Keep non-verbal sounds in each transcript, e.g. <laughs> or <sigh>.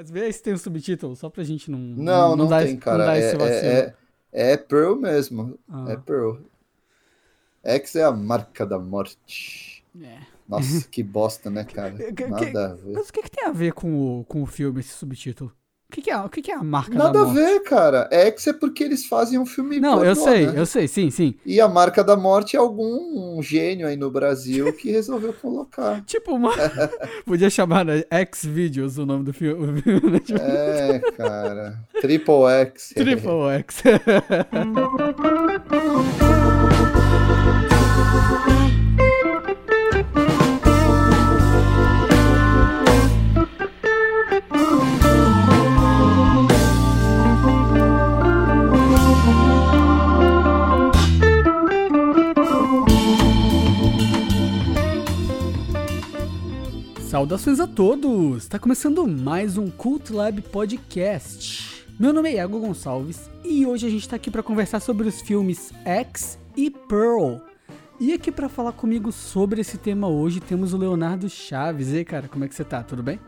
Mas vê se tem um subtítulo, só pra gente não. Não, não, não tem, cara. Não é, é, é, é, Pearl mesmo. Ah. É Pearl. X é a marca da morte. É. Nossa, que bosta, né, cara? <laughs> Nada. Mas o que, que tem a ver com o, com o filme, esse subtítulo? O que, que, é, o que, que é a marca Nada da morte? Nada a ver, cara. X é porque eles fazem um filme Não, pornô, eu sei, né? eu sei, sim, sim. E a marca da morte é algum gênio aí no Brasil que resolveu colocar. <laughs> tipo, uma... <laughs> podia chamar né, X Videos o nome do filme. Né? <laughs> É, cara. Triple X. Triple X. Saudações a todos! Está começando mais um Cult Lab Podcast. Meu nome é Iago Gonçalves e hoje a gente está aqui para conversar sobre os filmes X e Pearl. E aqui para falar comigo sobre esse tema hoje temos o Leonardo Chaves. E aí, cara, como é que você tá? Tudo bem?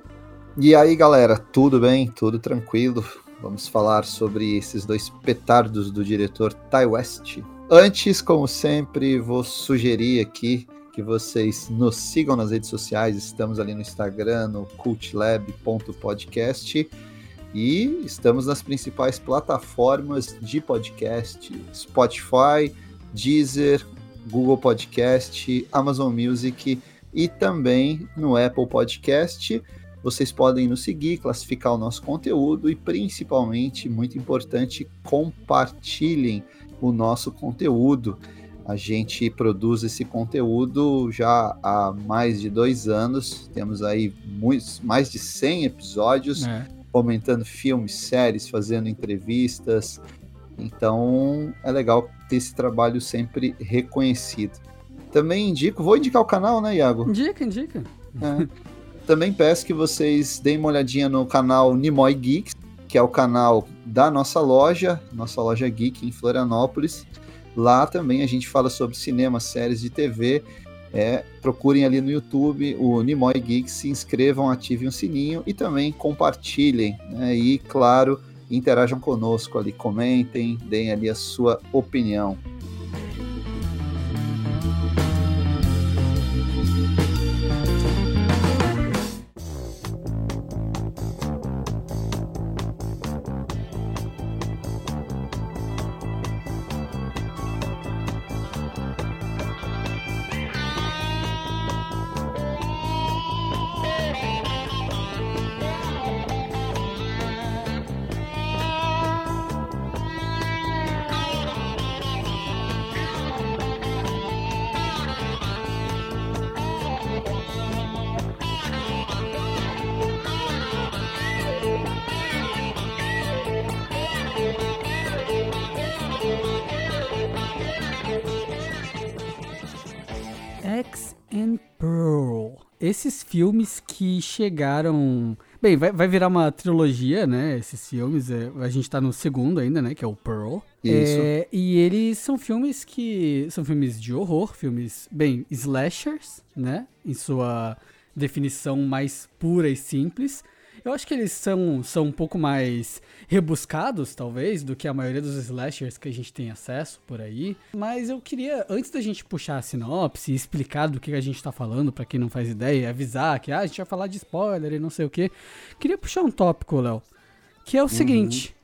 E aí, galera, tudo bem? Tudo tranquilo? Vamos falar sobre esses dois petardos do diretor Ty West. Antes, como sempre, vou sugerir aqui que vocês nos sigam nas redes sociais. Estamos ali no Instagram, no cultlab.podcast. E estamos nas principais plataformas de podcast: Spotify, Deezer, Google Podcast, Amazon Music e também no Apple Podcast. Vocês podem nos seguir, classificar o nosso conteúdo e, principalmente, muito importante, compartilhem o nosso conteúdo. A gente produz esse conteúdo já há mais de dois anos. Temos aí muitos, mais de 100 episódios, é. comentando filmes, séries, fazendo entrevistas. Então é legal ter esse trabalho sempre reconhecido. Também indico, vou indicar o canal, né, Iago? Indica, indica. É. Também peço que vocês deem uma olhadinha no canal Nimoy Geeks, que é o canal da nossa loja, nossa loja geek em Florianópolis. Lá também a gente fala sobre cinema, séries de TV. É, procurem ali no YouTube o Nimoy Geeks, se inscrevam, ativem o sininho e também compartilhem. Né? E, claro, interajam conosco ali, comentem, deem ali a sua opinião. Esses filmes que chegaram. Bem, vai, vai virar uma trilogia, né? Esses filmes. É, a gente tá no segundo ainda, né? Que é o Pearl. Isso. É, e eles são filmes que. São filmes de horror, filmes, bem, slashers, né? Em sua definição mais pura e simples. Eu acho que eles são, são um pouco mais rebuscados, talvez, do que a maioria dos slashers que a gente tem acesso por aí. Mas eu queria, antes da gente puxar a sinopse e explicar do que a gente tá falando, para quem não faz ideia, avisar que ah, a gente vai falar de spoiler e não sei o que, queria puxar um tópico, Léo, que é o uhum. seguinte.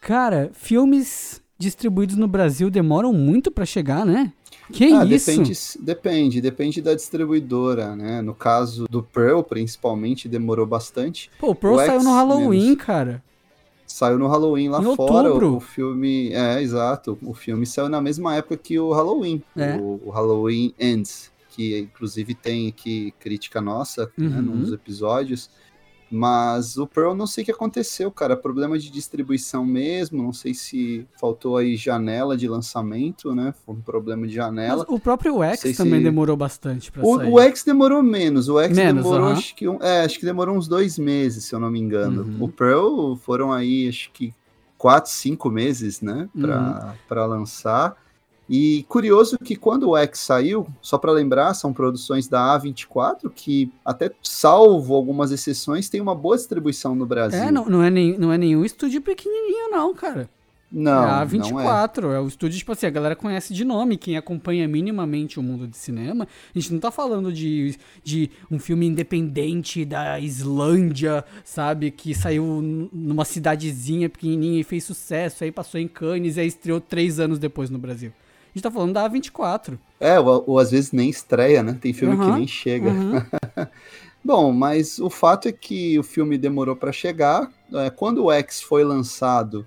Cara, filmes distribuídos no Brasil demoram muito para chegar, né? Que ah, isso? Depende, depende, depende da distribuidora, né? No caso do Pearl, principalmente, demorou bastante. Pô, o Pearl o saiu no Halloween, menos. cara. Saiu no Halloween lá em fora. Outubro. O, filme. É, exato. O filme saiu na mesma época que o Halloween. É. O, o Halloween Ends. Que inclusive tem aqui crítica nossa né, uhum. né, num dos episódios. Mas o Pearl não sei o que aconteceu, cara. Problema de distribuição mesmo. Não sei se faltou aí janela de lançamento, né? Foi um problema de janela. Mas o próprio X também se... demorou bastante pra o, sair. O X demorou menos. O X menos, demorou, uh -huh. acho que um, é, acho que demorou uns dois meses, se eu não me engano. Uhum. O Pearl foram aí, acho que quatro, cinco meses, né? Pra, uhum. Pra lançar. E curioso que quando o X saiu, só para lembrar, são produções da A24 que, até salvo algumas exceções, tem uma boa distribuição no Brasil. É, não, não, é, nem, não é nenhum estúdio pequenininho, não, cara. Não, é a 24, é. é. o estúdio, tipo assim, a galera conhece de nome, quem acompanha minimamente o mundo de cinema. A gente não tá falando de, de um filme independente da Islândia, sabe? Que saiu numa cidadezinha pequenininha e fez sucesso, aí passou em Cannes e aí estreou três anos depois no Brasil. A gente tá falando da A24. É, ou, ou às vezes nem estreia, né? Tem filme uhum, que nem chega. Uhum. <laughs> Bom, mas o fato é que o filme demorou para chegar. É, quando o X foi lançado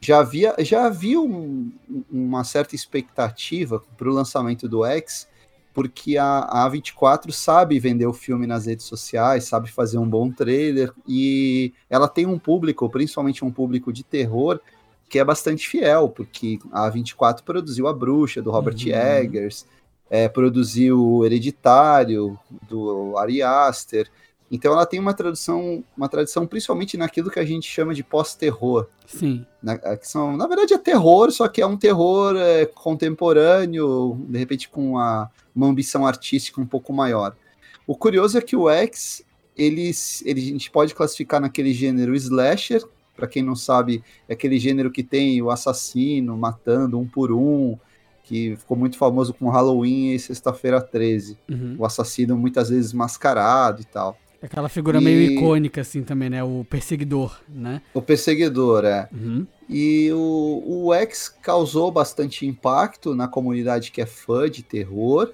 já havia, já havia um, uma certa expectativa para o lançamento do X, porque a, a A24 sabe vender o filme nas redes sociais, sabe fazer um bom trailer, e ela tem um público, principalmente um público de terror, que é bastante fiel, porque a A24 produziu A Bruxa, do Robert uhum. Eggers, é, produziu o Hereditário, do Ari Aster, então ela tem uma tradução, uma tradição principalmente naquilo que a gente chama de pós-terror. Sim. Na, que são, na verdade é terror, só que é um terror é, contemporâneo, de repente com uma, uma ambição artística um pouco maior. O curioso é que o X, ele, ele, a gente pode classificar naquele gênero slasher, para quem não sabe, é aquele gênero que tem o assassino matando um por um, que ficou muito famoso com Halloween e Sexta-feira 13. Uhum. O assassino muitas vezes mascarado e tal. Aquela figura e... meio icônica, assim, também, né? O perseguidor, né? O perseguidor, é. Uhum. E o, o X causou bastante impacto na comunidade que é fã de terror.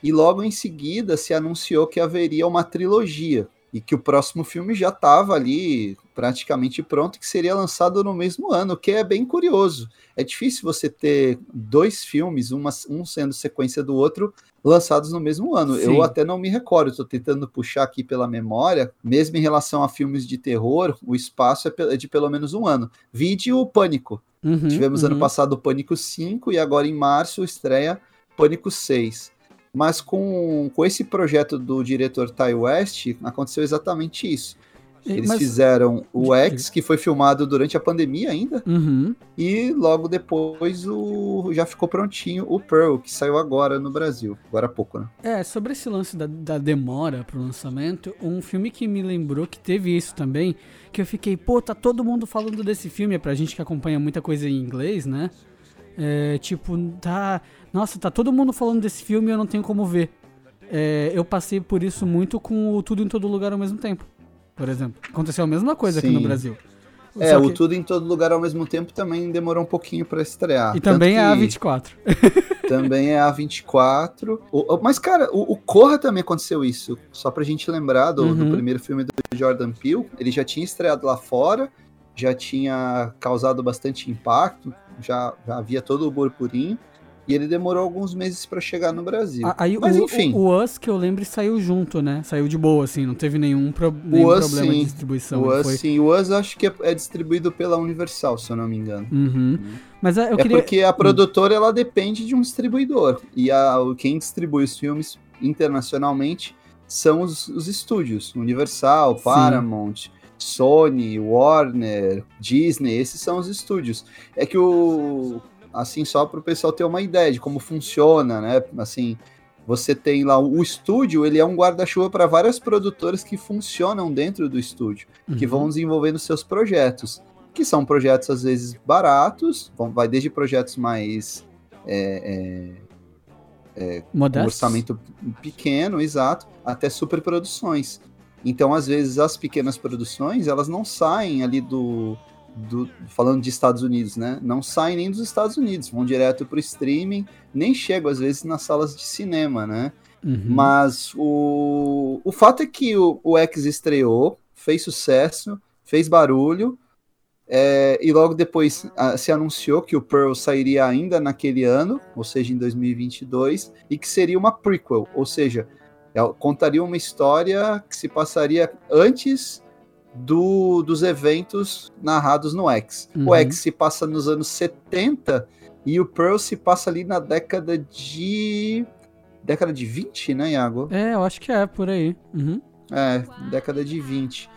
E logo em seguida se anunciou que haveria uma trilogia e que o próximo filme já estava ali praticamente pronto, que seria lançado no mesmo ano, o que é bem curioso. É difícil você ter dois filmes, uma, um sendo sequência do outro, lançados no mesmo ano. Sim. Eu até não me recordo, estou tentando puxar aqui pela memória, mesmo em relação a filmes de terror, o espaço é de pelo menos um ano. Vide o Pânico. Uhum, Tivemos uhum. ano passado o Pânico 5 e agora em março estreia Pânico 6. Mas com, com esse projeto do diretor Ty West, aconteceu exatamente isso. Eles Mas... fizeram o X, que foi filmado durante a pandemia ainda, uhum. e logo depois o já ficou prontinho o Pearl, que saiu agora no Brasil, agora há pouco, né? É, sobre esse lance da, da demora pro lançamento, um filme que me lembrou que teve isso também, que eu fiquei, pô, tá todo mundo falando desse filme, é pra gente que acompanha muita coisa em inglês, né? É, tipo, tá. Nossa, tá todo mundo falando desse filme e eu não tenho como ver. É, eu passei por isso muito com o Tudo em Todo Lugar ao mesmo tempo, por exemplo. Aconteceu a mesma coisa Sim. aqui no Brasil. É, Só o que... Tudo em Todo Lugar ao mesmo tempo também demorou um pouquinho para estrear. E também é a 24. <laughs> também é a 24. O, mas, cara, o, o, Corra também aconteceu isso. Só pra gente lembrar do, uhum. do primeiro filme do Jordan Peele. Ele já tinha estreado lá fora, já tinha causado bastante impacto já, já havia todo o burburinho. E ele demorou alguns meses para chegar no Brasil. Aí, Mas o, enfim. O, o Us, que eu lembro, saiu junto, né? Saiu de boa, assim, não teve nenhum, pro, nenhum Us, problema sim. de distribuição. O Us, foi... sim. O Us acho que é, é, distribuído pela Universal, se eu não me engano. Uhum. Mas ah, eu é queria... porque a produtora, ela depende de um distribuidor. E a, quem distribui os filmes internacionalmente são os, os estúdios. Universal, Paramount... Sim. Sony, Warner, Disney, esses são os estúdios. É que o assim só para o pessoal ter uma ideia de como funciona, né? Assim, você tem lá o estúdio, ele é um guarda-chuva para várias produtoras que funcionam dentro do estúdio, uhum. que vão desenvolvendo seus projetos, que são projetos às vezes baratos, vai desde projetos mais é, é, é, com orçamento pequeno, exato, até superproduções. Então, às vezes, as pequenas produções, elas não saem ali do, do, falando de Estados Unidos, né? Não saem nem dos Estados Unidos, vão direto para o streaming, nem chegam às vezes nas salas de cinema, né? Uhum. Mas o, o fato é que o, o X estreou, fez sucesso, fez barulho, é, e logo depois a, se anunciou que o Pearl sairia ainda naquele ano, ou seja, em 2022, e que seria uma prequel, ou seja, contaria uma história que se passaria antes do, dos eventos narrados no X. Uhum. O X se passa nos anos 70 e o Pearl se passa ali na década de. década de 20, né, Iago? É, eu acho que é, por aí. Uhum. É, década de 20.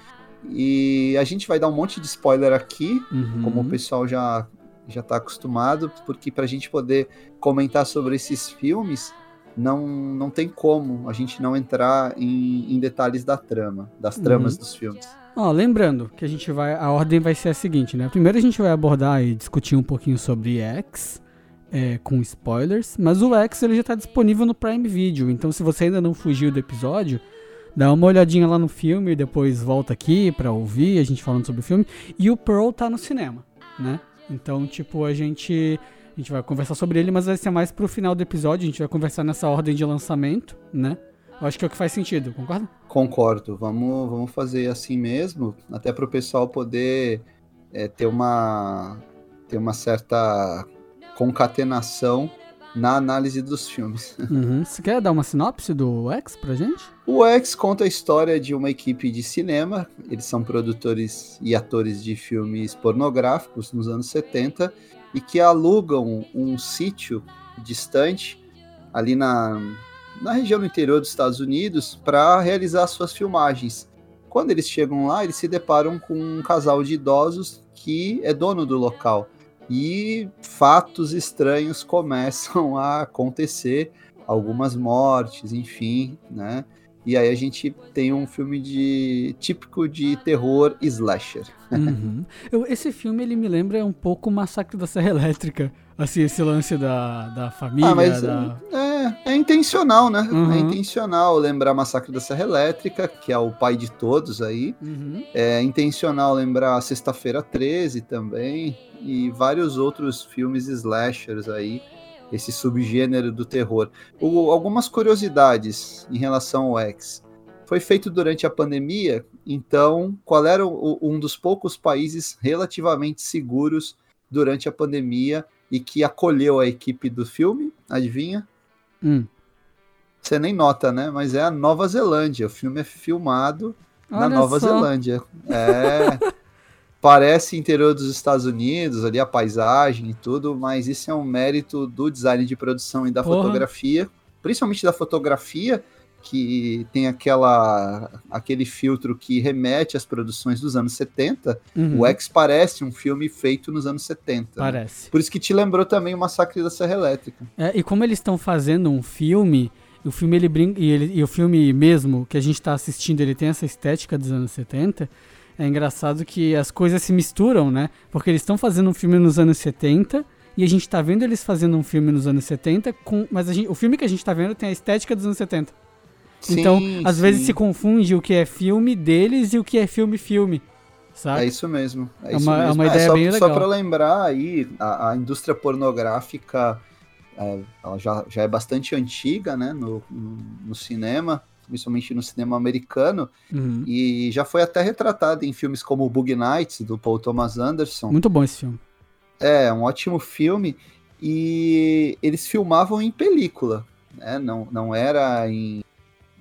E a gente vai dar um monte de spoiler aqui, uhum. como o pessoal já já tá acostumado, porque para a gente poder comentar sobre esses filmes, não, não tem como a gente não entrar em, em detalhes da trama, das tramas uhum. dos filmes. Ó, lembrando que a gente vai. A ordem vai ser a seguinte, né? Primeiro a gente vai abordar e discutir um pouquinho sobre X. É, com spoilers, mas o X ele já está disponível no Prime Video, então se você ainda não fugiu do episódio, dá uma olhadinha lá no filme e depois volta aqui para ouvir a gente falando sobre o filme. E o Pearl tá no cinema, né? Então, tipo, a gente a gente vai conversar sobre ele, mas vai ser mais pro final do episódio, a gente vai conversar nessa ordem de lançamento, né? Eu acho que é o que faz sentido, concorda? Concordo. Vamos, vamos fazer assim mesmo, até para o pessoal poder é, ter uma ter uma certa concatenação na análise dos filmes. <laughs> Uhum. Você quer dar uma sinopse do X pra gente? O X conta a história de uma equipe de cinema. Eles são produtores e atores de filmes pornográficos nos anos 70 e que alugam um sítio distante ali na, na região do interior dos Estados Unidos para realizar suas filmagens. Quando eles chegam lá, eles se deparam com um casal de idosos que é dono do local. E fatos estranhos <laughs> começam a acontecer, algumas mortes, enfim, né? E aí a gente tem um filme de típico de terror slasher. Uhum. Eu, esse filme ele me lembra um pouco o Massacre da Serra Elétrica. Assim, esse lance da, da família. Ah, mas da... É, é intencional, né? É uhum. É intencional lembrar Massacre da Serra Elétrica, que é o pai de todos aí. Uhum. É intencional lembrar Sexta-feira 13 também. E vários outros filmes slashers aí esse subgênero do terror. O, algumas curiosidades em relação ao X. Foi feito durante a pandemia, então qual era o, um dos poucos países relativamente seguros durante a pandemia e que acolheu a equipe do filme? Adivinha? Hum. Você nem nota, né? Mas é a Nova Zelândia. O filme é filmado Olha na Nova só. Zelândia. É. <laughs> Parece interior dos Estados Unidos, ali a paisagem e tudo, mas isso é um mérito do design de produção e da Porra. fotografia, principalmente da fotografia, que tem aquela aquele filtro que remete às produções dos anos 70. Uhum. O X parece um filme feito nos anos 70. Né? Parece. Né? Por isso que te lembrou também o Massacre da Serra Elétrica. É, e como eles estão fazendo um filme, o filme ele brinca e, ele, e o filme mesmo que a gente está assistindo, ele tem essa estética dos anos 70 é engraçado que as coisas se misturam, né? Porque eles estão fazendo um filme nos anos 70 e a gente tá vendo eles fazendo um filme nos anos 70, com, mas gente, o filme que a gente tá vendo tem a estética dos anos 70. Sim, então, às sim. vezes se confunde o que é filme deles e o que é filme-filme. Sabe? É isso mesmo. É, é uma, mesmo. é uma ideia é, só, bem legal. Só para lembrar aí, a, a indústria pornográfica é, ela já, já é bastante antiga né, no, no, no cinema principalmente no cinema americano, uhum. e já foi até retratado em filmes como Bug Nights, do Paul Thomas Anderson. Muito bom esse filme. É, um ótimo filme, e eles filmavam em película, né? não, não era em,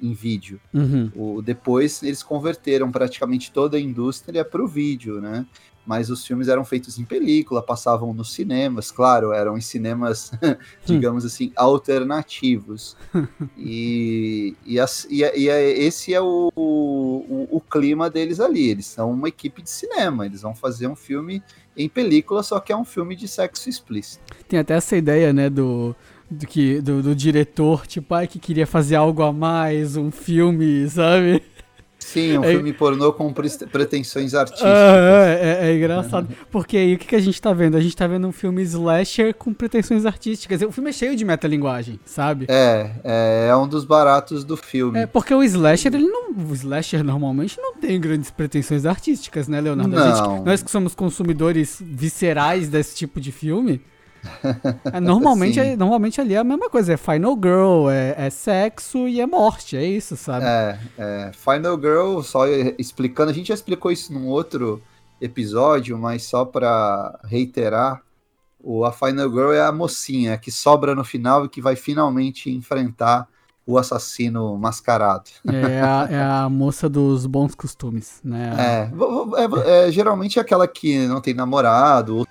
em vídeo. Uhum. O, depois eles converteram praticamente toda a indústria para o vídeo, né? Mas os filmes eram feitos em película, passavam nos cinemas, claro, eram em cinemas, <laughs> digamos assim, alternativos. <laughs> E, e, as, e, e, esse é o, o, o, clima deles ali. Eles são uma equipe de cinema, eles vão fazer um filme em película, só que é um filme de sexo explícito. Tem até essa ideia, né, do. Do, que, do, do diretor, tipo, ai, que queria fazer algo a mais, um filme, sabe? Sim, um é, filme pornô com pretensões artísticas. é, é, é, engraçado. Porque aí o que, que a gente tá vendo? A gente tá vendo um filme slasher com pretensões artísticas. O filme é cheio de metalinguagem, sabe? É, é, é um dos baratos do filme. É, porque o slasher, ele não. O slasher normalmente não tem grandes pretensões artísticas, né, Leonardo? Não. Gente, nós que somos consumidores viscerais desse tipo de filme. <laughs> É, normalmente, é, normalmente ali é a mesma coisa, é Final Girl, é, é, sexo e é morte, é isso, sabe? É, é, Final Girl, só explicando, a gente já explicou isso num outro episódio, mas só para reiterar, o, a Final Girl é a mocinha que sobra no final e que vai finalmente enfrentar o assassino mascarado. É a, é a moça dos bons costumes, né? É, é, é, geralmente é aquela que não tem namorado, ou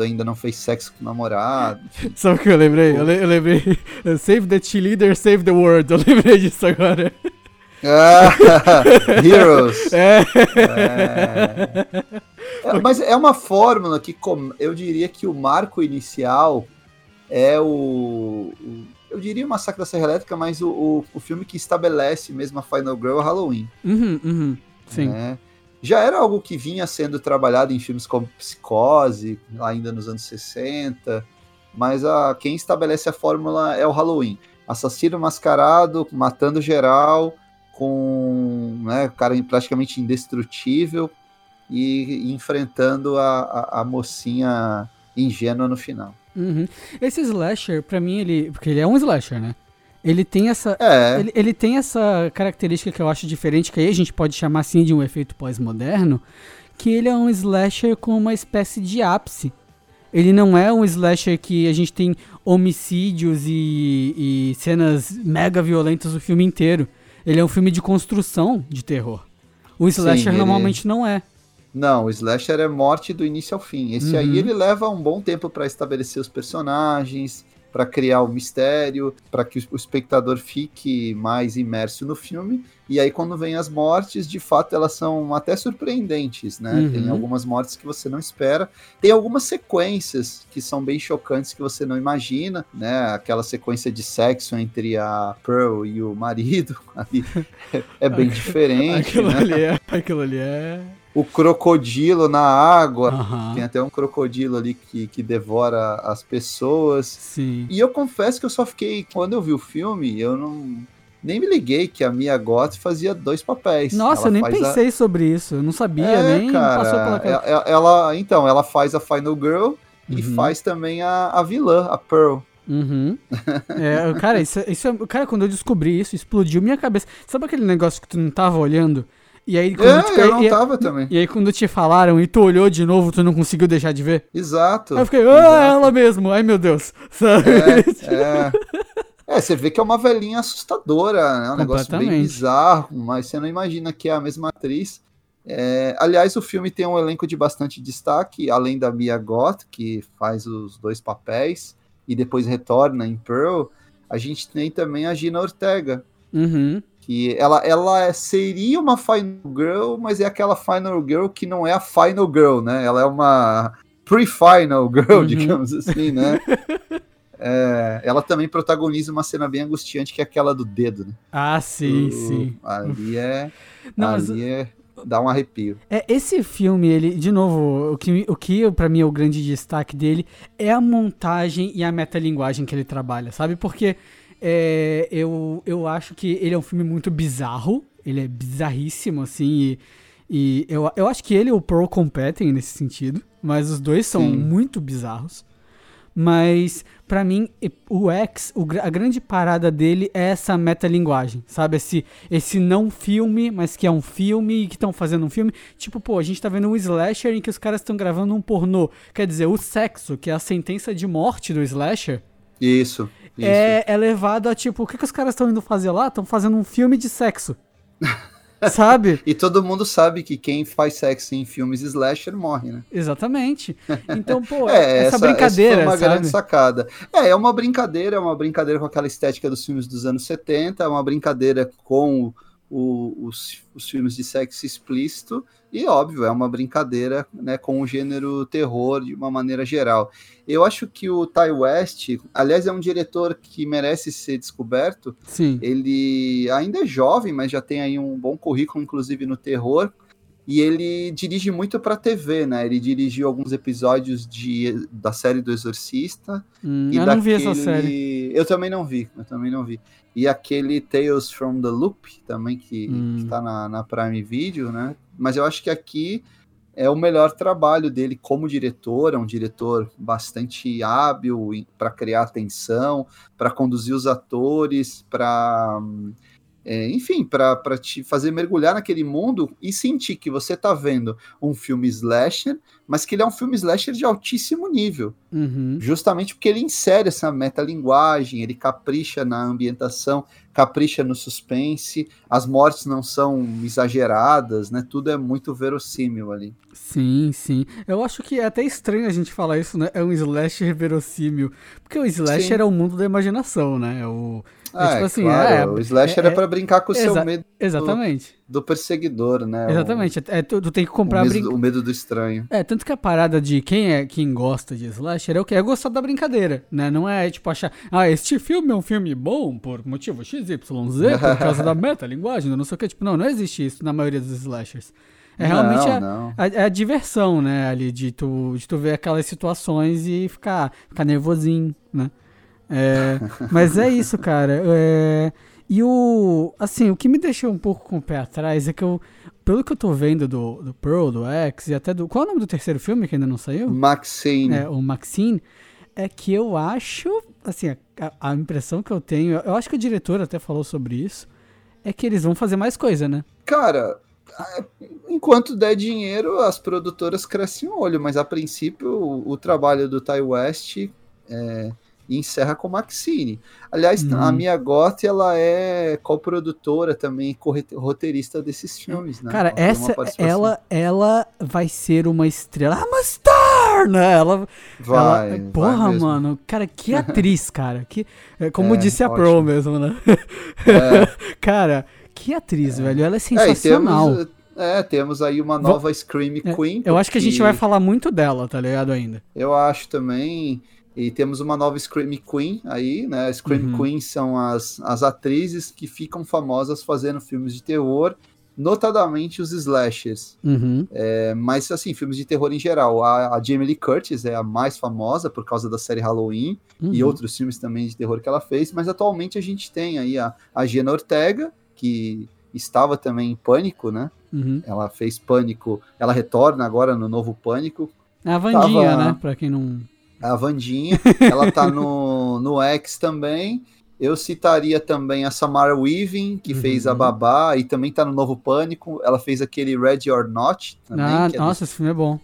ainda não fez sexo com o namorado. <laughs> Sabe o que eu lembrei? Eu, le eu lembrei. <laughs> Save the cheerleader, save the world. Eu lembrei disso agora. Ah, <laughs> heroes. É. é. É, mas é uma fórmula que eu diria que o marco inicial é o, o eu diria o Massacre da Serra Elétrica, mas o, o, o, filme que estabelece mesmo a Final Girl é Halloween. Uhum, uhum, sim. Né? Já era algo que vinha sendo trabalhado em filmes como Psicose, ainda nos anos 60, mas a, quem estabelece a fórmula é o Halloween. Assassino mascarado, matando geral, com né, cara praticamente indestrutível e, e enfrentando a, a, a mocinha ingênua no final. Uhum. Esse slasher, para mim, ele. Porque ele é um slasher, né? Ele tem essa. É. Ele, ele, tem essa característica que eu acho diferente, que aí a gente pode chamar assim de um efeito pós-moderno, que ele é um slasher com uma espécie de ápice. Ele não é um slasher que a gente tem homicídios e, e cenas mega violentas o filme inteiro. Ele é um filme de construção de terror. O slasher Sim, ele... normalmente não é. Não, o slasher é morte do início ao fim. Esse uhum. aí ele leva um bom tempo para estabelecer os personagens, para criar o mistério, para que o espectador fique mais imerso no filme. E aí, quando vem as mortes, de fato, elas são até surpreendentes, né? Uhum. Tem algumas mortes que você não espera. Tem algumas sequências que são bem chocantes que você não imagina, né? Aquela sequência de sexo entre a Pearl e o marido <laughs> ali é bem <laughs> diferente. aquilo, né? ali é, aquilo ali é o crocodilo na água. Uhum. Tem até um crocodilo ali que, que devora as pessoas. Sim. E eu confesso que eu só fiquei. Quando eu vi o filme, eu não. Nem me liguei que a Mia Goth fazia dois papéis. Nossa, ela eu nem pensei a... sobre isso. Eu não sabia, é, nem cara, passou pela cabeça. Ela, ela, então, ela faz a Final Girl uhum. e faz também a, a vilã, a Pearl. Uhum. é, cara, isso, isso é, cara, quando eu descobri isso, explodiu minha cabeça. Sabe aquele negócio que tu não tava olhando? E aí, quando é, te, eu não e, tava também. E aí, quando te falaram e tu olhou de novo, tu não conseguiu deixar de ver? Exato. Aí eu fiquei, ah, exato. ela mesmo. Ai, meu Deus. <laughs> Sabe? É, é. é, você vê que é uma velhinha assustadora, né? Um negócio bem bizarro, mas você não imagina que é a mesma atriz. É, aliás, o filme tem um elenco de bastante destaque, além da Mia Goth, que faz os dois papéis e depois retorna em Pearl. A gente tem também a Gina Ortega, uhum que ela, ela seria uma Final Girl, mas é aquela Final Girl que não é a Final Girl, né? Ela é uma pre-Final Girl, uhum. <laughs> digamos assim, né? <laughs> É, ela também protagoniza uma cena bem angustiante, que é aquela do dedo, né? Ah, sim, o, sim. Ali é. Não, ali mas... é dá um arrepio. É, esse filme, ele, de novo, o que, o que para mim é o grande destaque dele é a montagem e a metalinguagem que ele trabalha, sabe? Porque é, eu, eu acho que ele é um filme muito bizarro. Ele é bizarríssimo, assim. E, e eu, eu acho que ele e o Pearl competem nesse sentido. Mas os dois são Sim. muito bizarros. Mas, para mim, o X, o, a grande parada dele é essa metalinguagem, sabe? Esse, esse não filme, mas que é um filme e que estão fazendo um filme. Tipo, pô, a gente tá vendo um slasher em que os caras estão gravando um pornô. Quer dizer, o sexo, que é a sentença de morte do slasher. Isso é, é levado a tipo, o que, que os caras estão indo fazer lá? Estão fazendo um filme de sexo. <laughs> sabe? <laughs> E todo mundo sabe que quem faz sexo em filmes slasher morre, né? Exatamente. Então, pô, <laughs> é, essa, essa brincadeira. Essa foi uma sabe? grande sacada. É, é uma brincadeira, é uma brincadeira com aquela estética dos filmes dos anos 70, é uma brincadeira com o, os, os filmes de sexo explícito, e óbvio, é uma brincadeira né, com o gênero terror de uma maneira geral. Eu acho que o Ty West, aliás, é um diretor que merece ser descoberto. Sim. Ele ainda é jovem, mas já tem aí um bom currículo, inclusive no terror. E ele dirige muito para TV, né? Ele dirigiu alguns episódios de, da série do Exorcista. Hum, e eu daquele... não vi essa série. Eu também não vi, eu também não vi. E aquele Tales from the Loop também, que, hum. está na, na Prime Video, né? Mas eu acho que aqui é o melhor trabalho dele como diretor, é um diretor bastante hábil para criar atenção, para conduzir os atores, para é, enfim, para te fazer mergulhar naquele mundo e sentir que você está vendo um filme slasher, mas que ele é um filme slasher de altíssimo nível. Uhum. Justamente porque ele insere essa metalinguagem, ele capricha na ambientação. capricha no suspense, as mortes não são exageradas, né? Tudo é muito verossímil ali. Sim, sim. Eu acho que é até estranho a gente falar isso, né? É um slasher verossímil. Porque o slasher sim. é o mundo da imaginação, né? É o é, é, tipo assim, claro, é, o slasher é, é para brincar com o seu medo exatamente. Do, do perseguidor, né? Exatamente, o, é, tu, tu, tem que comprar... O medo, brin... o medo, do estranho. É, tanto que a parada de quem é quem gosta de slasher é o que? É gostar da brincadeira, né? Não é tipo achar, ah, este filme é um filme bom por motivo XYZ, por causa da <laughs> meta-linguagem, não sei o que. Tipo, não, não existe isso na maioria dos slashers. É realmente não, a, a, a, diversão, né, ali, de tu, de tu ver aquelas situações e ficar, ficar nervosinho, né? É, mas é isso, cara. É, e o. Assim, o que me deixou um pouco com o pé atrás é que eu. Pelo que eu tô vendo do, do Pearl, do X e até do. Qual é o nome do terceiro filme que ainda não saiu? Maxine. É, o Maxine. É que eu acho. Assim, a, a impressão que eu tenho. Eu acho que o diretor até falou sobre isso. É que eles vão fazer mais coisa, né? Cara, enquanto der dinheiro, as produtoras crescem o olho, mas a princípio o, o trabalho do Ty West é, e encerra com Maxine. Aliás, uhum. a Mia Goth, ela é coprodutora também, roteirista desses filmes, né? Cara, essa, ela, ela vai ser uma estrela. I'm a star! Né? Ela, vai, ela, Porra, vai mano, cara, que <laughs> atriz, cara. Que, é, como é, disse a ótimo. Pro mesmo, né? É. <laughs> cara, que atriz, é. velho. Ela é, é sensacional. Temos, é, temos aí uma nova Vou... Scream é, Queen. Eu acho que a gente vai falar muito dela, tá ligado, ainda. Eu acho também. E temos uma nova Scream Queen aí, né? Scream uhum. Queen são as, as atrizes que ficam famosas fazendo filmes de terror, notadamente os slashers. Uhum. É, mas, assim, filmes de terror em geral. A, a, Jamie Lee Curtis é a mais famosa por causa da série Halloween uhum. e outros filmes também de terror que ela fez, mas atualmente a gente tem aí a, a Gina Ortega, que estava também em Pânico, né? Uhum. Ela fez Pânico, ela retorna agora no novo Pânico. É a Vandinha, Tava... né? Pra quem não a Vandinha, ela tá no, no X também. Eu citaria também a Samara Weaving, que uhum. fez a Babá, e também tá no Novo Pânico. Ela fez aquele Ready or Not também. Ah, é nossa, do, esse filme é bom.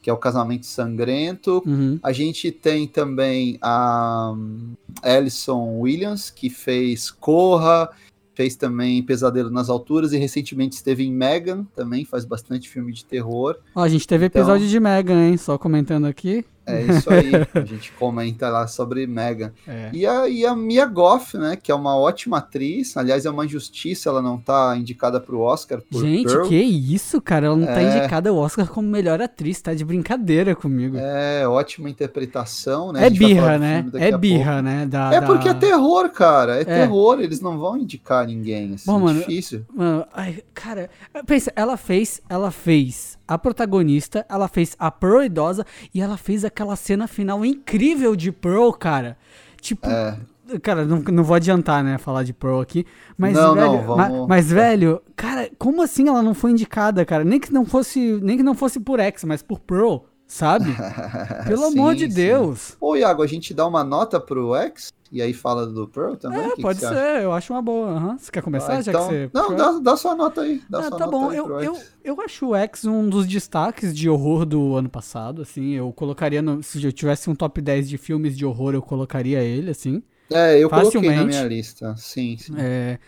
Que é o Casamento Sangrento. Uhum. A gente tem também a um, Alison Williams, que fez Corra, fez também Pesadelo nas Alturas e recentemente esteve em Megan, também faz bastante filme de terror. Ó, a gente teve então... episódio de Megan, hein? Só comentando aqui. É isso aí, <laughs> a gente comenta lá sobre Megan. É. E, a, e a Mia Goff, né, que é uma ótima atriz, aliás, é uma injustiça ela não tá indicada pro Oscar por Gente, Pearl. que isso, cara, ela não tá é... tá indicada ao Oscar como melhor atriz, tá de brincadeira comigo. É, ótima interpretação, né? É birra, né? É birra, né? Da, é porque da... é terror, cara, é, é, terror, eles não vão indicar ninguém, assim, Bom, mano, difícil. Mano, ai, cara, pensa, ela fez, ela fez a protagonista, ela fez a Pearl idosa e ela fez aquela cena final incrível de Pearl, cara. Tipo, é. cara, não, não vou adiantar, né, falar de Pearl aqui, mas não, velho, não, vamos... mas, mas, velho, cara, como assim ela não foi indicada, cara? Nem que não fosse, nem que não fosse por X, mas por Pearl, sabe? <laughs> Pelo sim, amor de sim. Deus. Ô, Iago, a gente dá uma nota pro X? E aí fala do Pearl também? É, que pode que ser, acha? eu acho uma boa. Uhum. Você quer começar? Ah, já então... que você... Não, dá, dá sua nota aí. Dá ah, tá bom, eu, eu, eu acho o X um dos destaques de horror do ano passado, assim, eu colocaria, no, se eu tivesse um top 10 de filmes de horror, eu colocaria ele, assim. É, eu facilmente. coloquei na minha lista, sim, sim. É,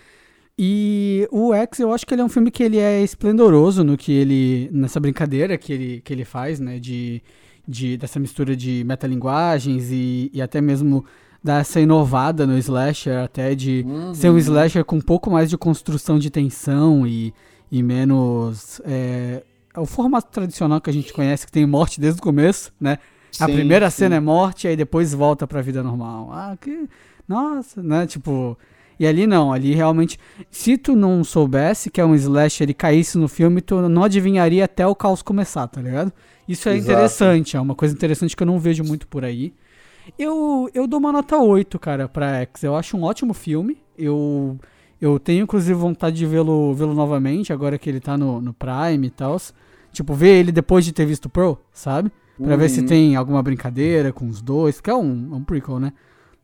e o X, eu acho que ele é um filme que ele é esplendoroso no que ele, nessa brincadeira que ele, que ele faz, né, de, de, dessa mistura de metalinguagens e, e até mesmo dar essa inovada no slasher, até de uhum. ser um slasher com um pouco mais de construção de tensão e, e menos. É, é, o formato tradicional que a gente conhece, que tem morte desde o começo, né? Sim, a primeira sim. cena é morte, aí depois volta pra vida normal. Ah, que. Nossa, né? Tipo. E ali não, ali realmente. Se tu não soubesse que é um slasher e caísse no filme, tu não adivinharia até o caos começar, tá ligado? Isso é Exato. interessante, é uma coisa interessante que eu não vejo muito por aí. Eu, eu dou uma nota 8, cara, pra X. Eu acho um ótimo filme. Eu, eu tenho, inclusive, vontade de vê-lo vê novamente, agora que ele tá no, no Prime e tal. Tipo, ver ele depois de ter visto Pro, sabe? Pra uhum. ver se uhum. tem alguma brincadeira com os dois, que é um, é um prequel, né?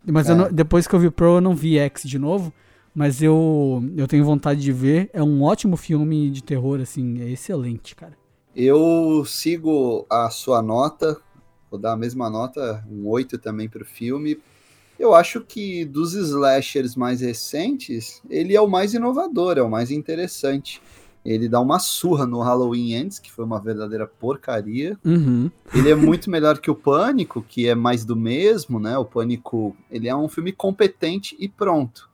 Mas é. não, depois que eu vi Pro, eu não vi X de novo. Mas eu, eu tenho vontade de ver. É um ótimo filme de terror, assim. É excelente, cara. Eu sigo a sua nota Vou dar a mesma nota, um 8 também para o filme. Eu acho que dos slashers mais recentes, ele é o mais inovador, é o mais interessante. Ele dá uma surra no Halloween Ends, que foi uma verdadeira porcaria. Uhum. Ele é muito melhor que o Pânico, que é mais do mesmo, né? O Pânico, ele é um filme competente e pronto.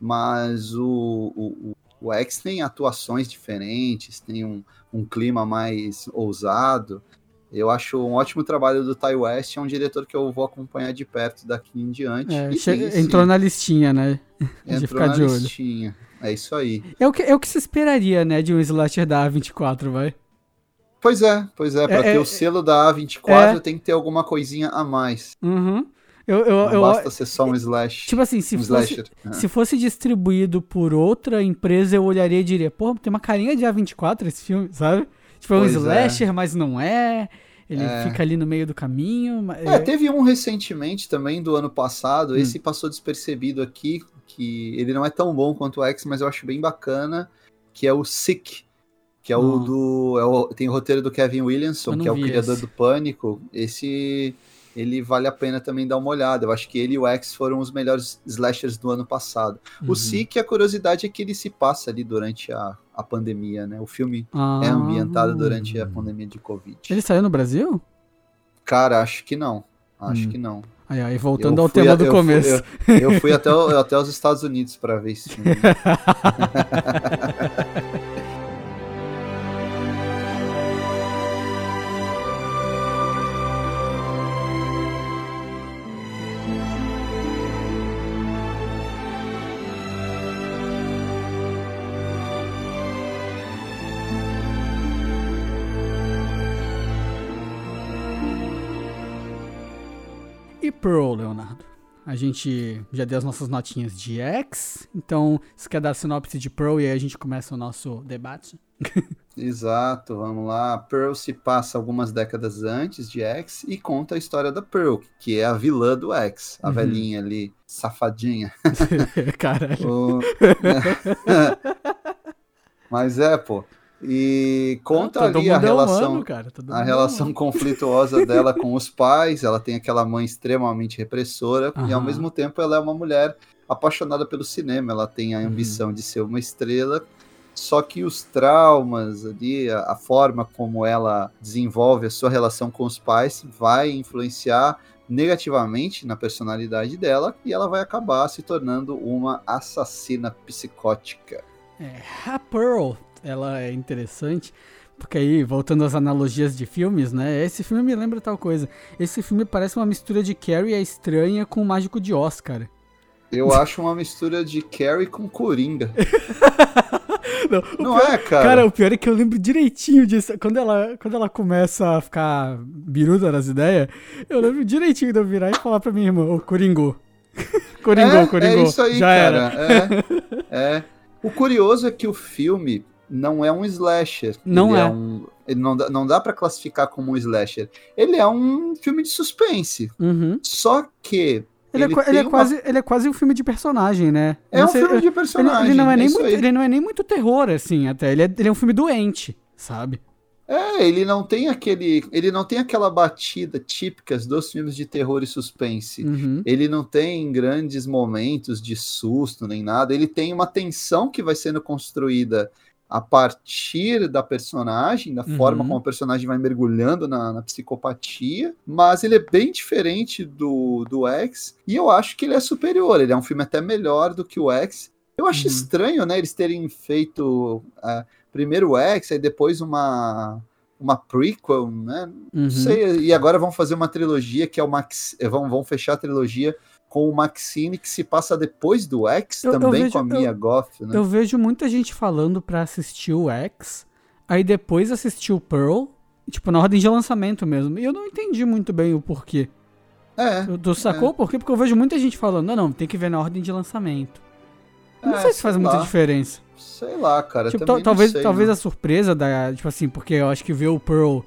Mas o, o, o X tem atuações diferentes, tem um, um clima mais ousado. Eu acho um ótimo trabalho do Ty West, é um diretor que eu vou acompanhar de perto daqui em diante. É, entrou na listinha, né? <laughs> Entrou de ficar na de olho. listinha. É isso aí. É o, que, é o que se esperaria, né, de um slasher da A24, vai? Pois é, pois é. Pra é, ter é, o selo da A24 é. tem que ter alguma coisinha a mais. Uhum. Eu, eu, Não eu, basta ser só um slash. Tipo assim, se, um fosse, é. se fosse distribuído por outra empresa, eu olharia e diria, pô, tem uma carinha de A24 esse filme, sabe? Tipo, é um pois é. slasher, mas não é. Ele é. fica ali no meio do caminho. É, teve um recentemente também do ano passado. Hum. Esse passou despercebido aqui, que ele não é tão bom quanto o X, mas eu acho bem bacana, que é o Sick, que é o do. É o, tem o roteiro do Kevin Williamson, que é o criador esse. do Pânico. Esse ele vale a pena também dar uma olhada. Eu acho que ele e o X foram os melhores slashers do ano passado. Uhum. O Sick, a curiosidade é que ele se passa ali durante a, a pandemia, né? O filme ah. é ambientado durante a pandemia de Covid. Ele saiu no Brasil? Cara, acho que não. Acho hum. que não. Aí, aí voltando eu ao tema a, do começo. Fui, eu, eu, fui até, até os Estados Unidos para ver esse filme. <laughs> Pearl, Leonardo. A gente já deu as nossas notinhas de X, então você quer dar a sinopse de Pearl e aí a gente começa o nosso debate? <laughs> Exato, vamos lá. Pearl se passa algumas décadas antes de X e conta a história da Pearl, que é a vilã do X, a uhum. velhinha ali, safadinha. <laughs> Caralho. o... <laughs> Mas é, pô. E conta Não, ali a relação, humano, a relação conflituosa <laughs> dela com os pais. Ela tem aquela mãe extremamente repressora e ao mesmo tempo ela é uma mulher apaixonada pelo cinema. Ela tem a uhum. ambição uhum. de ser uma estrela. Só que os traumas ali, a, a forma como ela desenvolve a sua relação com os pais vai influenciar negativamente na personalidade dela e ela vai acabar se tornando uma assassina psicótica. É, a Pearl ela é interessante, porque aí, voltando às analogias de filmes, né? Esse filme me lembra tal coisa. Esse filme parece uma mistura de Carrie a Estranha com o Mágico de Oz, cara. Eu acho uma mistura de Carrie com Coringa. <laughs> Não, Não pior, é, cara? Cara, o pior é que eu lembro direitinho disso. Quando ela, quando ela começa a ficar biruda nas ideias, eu lembro direitinho de eu virar e falar pra minha irmã, ô, Coringô. <laughs> Coringô, é, Coringô. É isso aí, Já cara. Era. É, é. O curioso é que o filme, não é um slasher. Não ele é. é um, ele não dá, não dá para classificar como um slasher. Ele é um filme de suspense. Uhum. Só que. Ele, ele, é, ele é uma... quase, ele é quase um filme de personagem, né? É um filme de personagem. Ele, não é nem muito, ele não é nem muito terror, assim, até. Ele é, ele é um filme doente, sabe? É, ele não tem aquele. Ele não tem aquela batida típicas dos filmes de terror e suspense. Uhum. Ele não tem grandes momentos de susto nem nada. Ele tem uma tensão que vai sendo construída a partir da personagem, da uhum. forma como a personagem vai mergulhando na, na, psicopatia, mas ele é bem diferente do, do X, e eu acho que ele é superior, ele é um filme até melhor do que o X. Eu acho uhum. estranho, né, eles terem feito uh, primeiro o X, e depois uma uma prequel, né? Uhum. Não sei, e agora vão fazer uma trilogia que é o Max, vão, vão fechar a trilogia com o Maxine, que se passa depois do X, eu, também eu vejo, com a Mia eu, Goff, né? Eu vejo muita gente falando pra assistir o X, aí depois assistir o Pearl, tipo, na ordem de lançamento mesmo. E eu não entendi muito bem o porquê. É. Tu sacou é. por quê? Porque eu vejo muita gente falando, não, não, tem que ver na ordem de lançamento. Não é, sei se faz lá. muita diferença. Sei lá, cara. Tipo, talvez sei, talvez a surpresa da. Tipo assim, porque eu acho que ver o Pearl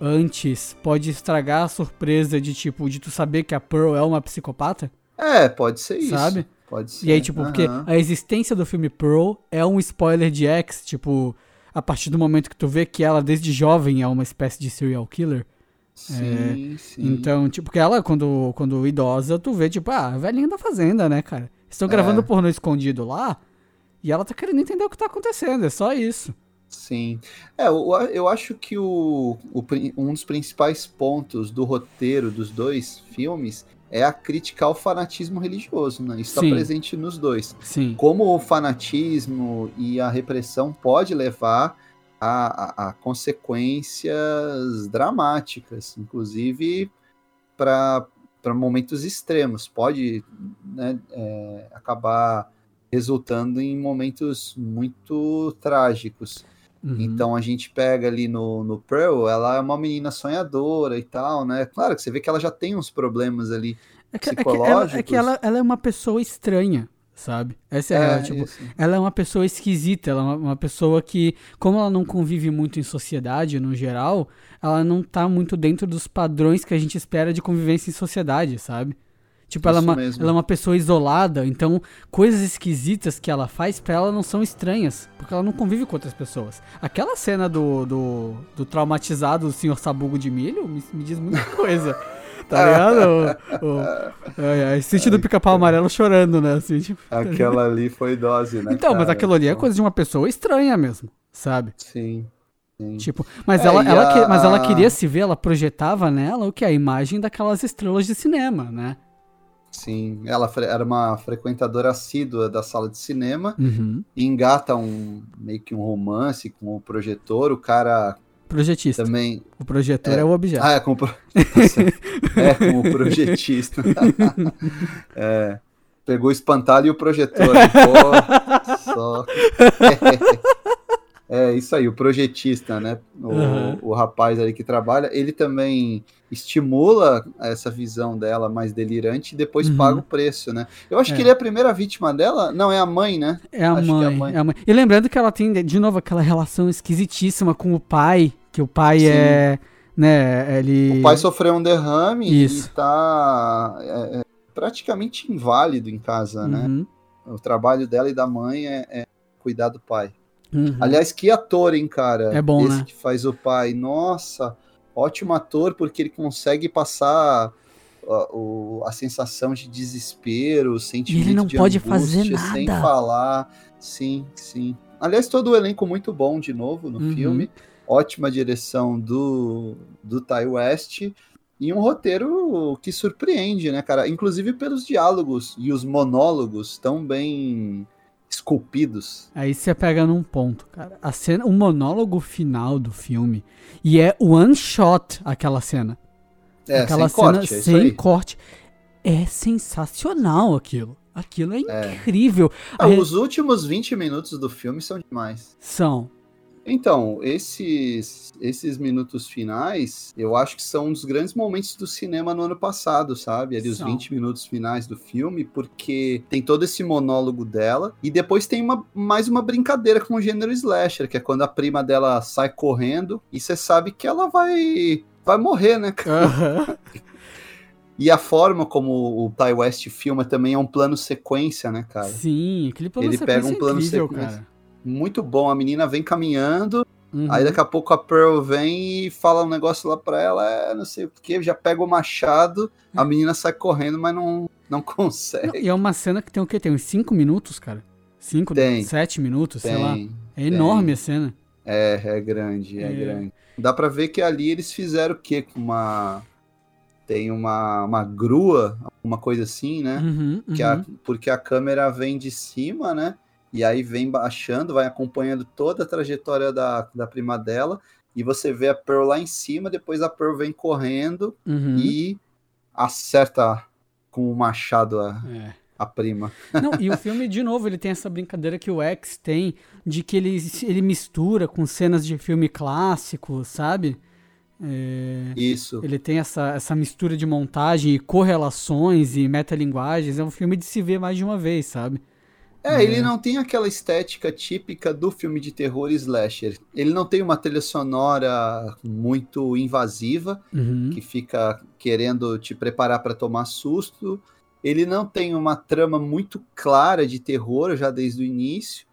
antes pode estragar a surpresa de, tipo, de tu saber que a Pearl é uma psicopata. É, pode ser isso. Sabe? Pode ser. E aí, tipo, uhum. porque a existência do filme Pearl é um spoiler de X, tipo, a partir do momento que tu vê que ela, desde jovem, é uma espécie de serial killer. Sim, é, sim. Então, tipo, porque ela, quando, quando idosa, tu vê, tipo, ah, velhinha da fazenda, né, cara? Estão gravando é. pornô escondido lá e ela tá querendo entender o que tá acontecendo, é só isso. Sim. É, eu, eu acho que o, o, um dos principais pontos do roteiro dos dois filmes é a crítica ao fanatismo religioso, né? Isso está presente nos dois. Sim. Como o fanatismo e a repressão pode levar a, a, a consequências dramáticas, inclusive para momentos extremos. Pode né, é, acabar resultando em momentos muito trágicos. Uhum. Então a gente pega ali no, no Pearl, ela é uma menina sonhadora e tal, né? Claro que você vê que ela já tem uns problemas ali é que, psicológicos. É que, ela, é, que ela, ela é uma pessoa estranha, sabe? Essa é, é ela, tipo, ela é uma pessoa esquisita, ela é uma, uma, pessoa que, como ela não convive muito em sociedade no geral, ela não tá muito dentro dos padrões que a gente espera de convivência em sociedade, sabe? Tipo, ela é, uma, ela é uma pessoa isolada, então coisas esquisitas que ela faz pra ela não são estranhas, porque ela não convive com outras pessoas. Aquela cena do, do, do traumatizado do senhor Sabugo de Milho me, me diz muita coisa. <laughs> tá ligado? o, o, é, é, sítio do pica-pau amarelo chorando, né? Assim, tipo, tá Aquela ali foi dose, né? Então, cara? mas aquilo ali é coisa de uma pessoa estranha mesmo, sabe? Sim. Tipo, mas, é, ela, ela a... que, mas ela queria se ver, ela projetava nela o que? A imagem daquelas estrelas de cinema, né? Sim, ela era uma frequentadora assídua da sala de cinema, uhum. engata um meio que um romance com o projetor, o cara projetista. Também. O projetor é, é o objeto. Ah, é com, pro... <laughs> é, com o projetista. <laughs> é, pegou o espantalho e o projetor. Pô, só. <laughs> É isso aí, o projetista, né? O, uhum. o rapaz ali que trabalha, ele também estimula essa visão dela mais delirante e depois uhum. paga o preço, né? Eu acho é. que ele é a primeira vítima dela. Não, é a mãe, né? É a, mãe, é a mãe, é a mãe. E lembrando que ela tem, de novo, aquela relação esquisitíssima com o pai, que o pai Sim. é. Né, ele... O pai sofreu um derrame Isso. e tá é, é, praticamente inválido em casa, né? uhum. né? O trabalho dela e da mãe é, é cuidar do pai. Uhum. Aliás, que ator, hein, cara? É bom, Esse né? que faz o pai. Nossa, ótimo ator, porque ele consegue passar a, o, a sensação de desespero, o sentimento ele não de pode fazer nada. sem falar. Sim, sim. Aliás, todo o elenco muito bom de novo no uhum. filme. Ótima direção do, do Ty West. E um roteiro que surpreende, né, cara? Inclusive pelos diálogos e os monólogos tão bem esculpidos. Aí você pega num ponto, cara. A cena, o monólogo final do filme e é one shot aquela cena. É, aquela sem cena corte, é sem corte. É sensacional aquilo. Aquilo é, é. incrível. Ah, Os últimos 20 minutos do filme são demais. São. Então, esses, esses minutos finais, eu acho que são um dos grandes momentos do cinema no ano passado, sabe? Ali, os 20 minutos finais do filme, porque tem todo esse monólogo dela, e depois tem uma, mais uma brincadeira com o gênero slasher, que é quando a prima dela sai correndo, e você sabe que ela vai, vai morrer, né? Uhum. E a forma como o Ty West filma também é um plano sequência, né, cara? Sim, aquele plano Ele sequência pega um plano é incrível, sequência. Cara muito bom. A menina vem caminhando, uhum. aí daqui a pouco a Pearl vem e fala um negócio lá pra ela, é, não sei o que, já pega o machado, a menina sai correndo, mas não, não <laughs> consegue. Não, e é uma cena que tem o quê? Tem uns 5 minutos, cara? 5, 7 minutos, tem, sei lá. É enorme tem. a cena. É, é grande, é, é, grande. Dá pra ver que ali eles fizeram o quê? Com uma. Tem uma, uma grua, uma coisa assim, né? Uhum, uhum. Que a, porque a câmera vem de cima, né? E aí vem baixando, vai acompanhando toda a trajetória da, da prima dela, e você vê a Pearl lá em cima, depois a Pearl vem correndo uhum. e acerta com o machado a, é. a prima. Não, e o filme, de novo, ele tem essa brincadeira que o X tem, de que ele, ele mistura com cenas de filme clássico, sabe? É, Isso. Ele tem essa, essa mistura de montagem e correlações e metalinguagens. É um filme de se ver mais de uma vez, sabe? É, ele é. não tem aquela estética típica do filme de terror slasher. Ele não tem uma trilha sonora muito invasiva, uhum. que fica querendo te preparar para tomar susto. Ele não tem uma trama muito clara de terror já desde o início.